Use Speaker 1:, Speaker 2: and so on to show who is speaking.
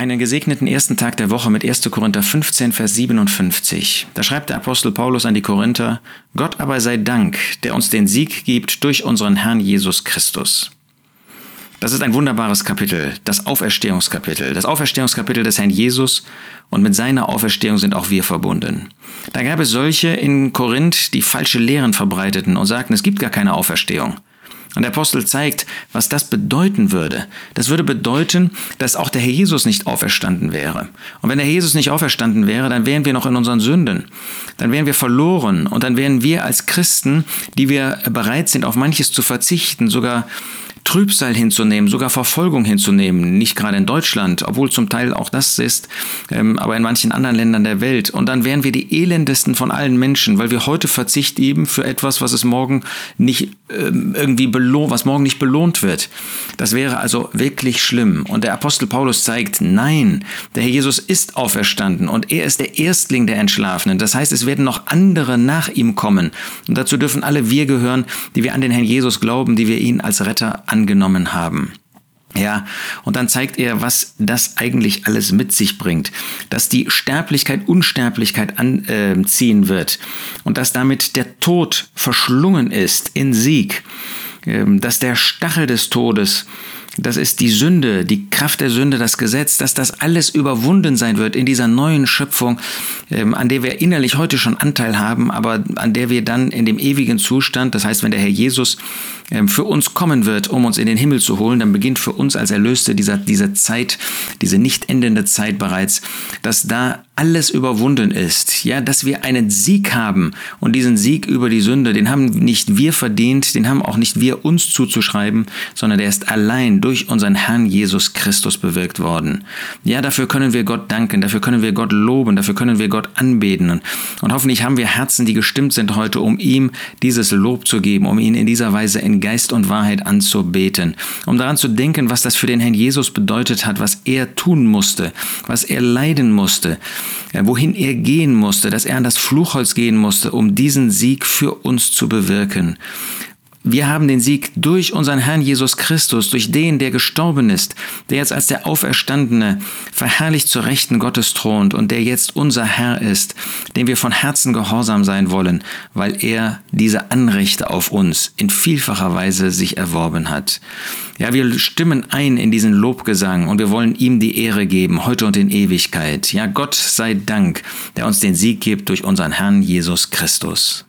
Speaker 1: einen gesegneten ersten Tag der Woche mit 1. Korinther 15, Vers 57. Da schreibt der Apostel Paulus an die Korinther, Gott aber sei Dank, der uns den Sieg gibt durch unseren Herrn Jesus Christus. Das ist ein wunderbares Kapitel, das Auferstehungskapitel, das Auferstehungskapitel des Herrn Jesus und mit seiner Auferstehung sind auch wir verbunden. Da gab es solche in Korinth, die falsche Lehren verbreiteten und sagten, es gibt gar keine Auferstehung. Und der Apostel zeigt, was das bedeuten würde. Das würde bedeuten, dass auch der Herr Jesus nicht auferstanden wäre. Und wenn der Herr Jesus nicht auferstanden wäre, dann wären wir noch in unseren Sünden. Dann wären wir verloren und dann wären wir als Christen, die wir bereit sind, auf manches zu verzichten, sogar Trübsal hinzunehmen, sogar Verfolgung hinzunehmen, nicht gerade in Deutschland, obwohl zum Teil auch das ist, ähm, aber in manchen anderen Ländern der Welt. Und dann wären wir die elendesten von allen Menschen, weil wir heute Verzicht eben für etwas, was es morgen nicht ähm, irgendwie belohnt, was morgen nicht belohnt wird. Das wäre also wirklich schlimm. Und der Apostel Paulus zeigt, nein, der Herr Jesus ist auferstanden und er ist der Erstling der Entschlafenen. Das heißt, es werden noch andere nach ihm kommen. Und dazu dürfen alle wir gehören, die wir an den Herrn Jesus glauben, die wir ihn als Retter angenommen haben. Ja, und dann zeigt er, was das eigentlich alles mit sich bringt, dass die Sterblichkeit Unsterblichkeit anziehen äh, wird und dass damit der Tod verschlungen ist in Sieg, äh, dass der Stachel des Todes das ist die Sünde, die Kraft der Sünde, das Gesetz, dass das alles überwunden sein wird in dieser neuen Schöpfung, ähm, an der wir innerlich heute schon Anteil haben, aber an der wir dann in dem ewigen Zustand, das heißt, wenn der Herr Jesus ähm, für uns kommen wird, um uns in den Himmel zu holen, dann beginnt für uns als Erlöste dieser, diese Zeit, diese nicht endende Zeit bereits, dass da alles überwunden ist, ja, dass wir einen Sieg haben und diesen Sieg über die Sünde, den haben nicht wir verdient, den haben auch nicht wir uns zuzuschreiben, sondern der ist allein durch unseren Herrn Jesus Christus bewirkt worden. Ja, dafür können wir Gott danken, dafür können wir Gott loben, dafür können wir Gott anbeten und, hoffentlich haben wir Herzen, die gestimmt sind heute, um ihm dieses Lob zu geben, um ihn in dieser Weise in Geist und Wahrheit anzubeten, um daran zu denken, was das für den Herrn Jesus bedeutet hat, was er tun musste, was er leiden musste, wohin er gehen musste, dass er an das Fluchholz gehen musste, um diesen Sieg für uns zu bewirken. Wir haben den Sieg durch unseren Herrn Jesus Christus, durch den, der gestorben ist, der jetzt als der Auferstandene verherrlicht zur Rechten Gottes thront und der jetzt unser Herr ist, dem wir von Herzen gehorsam sein wollen, weil er diese Anrechte auf uns in vielfacher Weise sich erworben hat. Ja, wir stimmen ein in diesen Lobgesang und wir wollen ihm die Ehre geben, heute und in Ewigkeit. Ja, Gott sei Dank, der uns den Sieg gibt durch unseren Herrn Jesus Christus.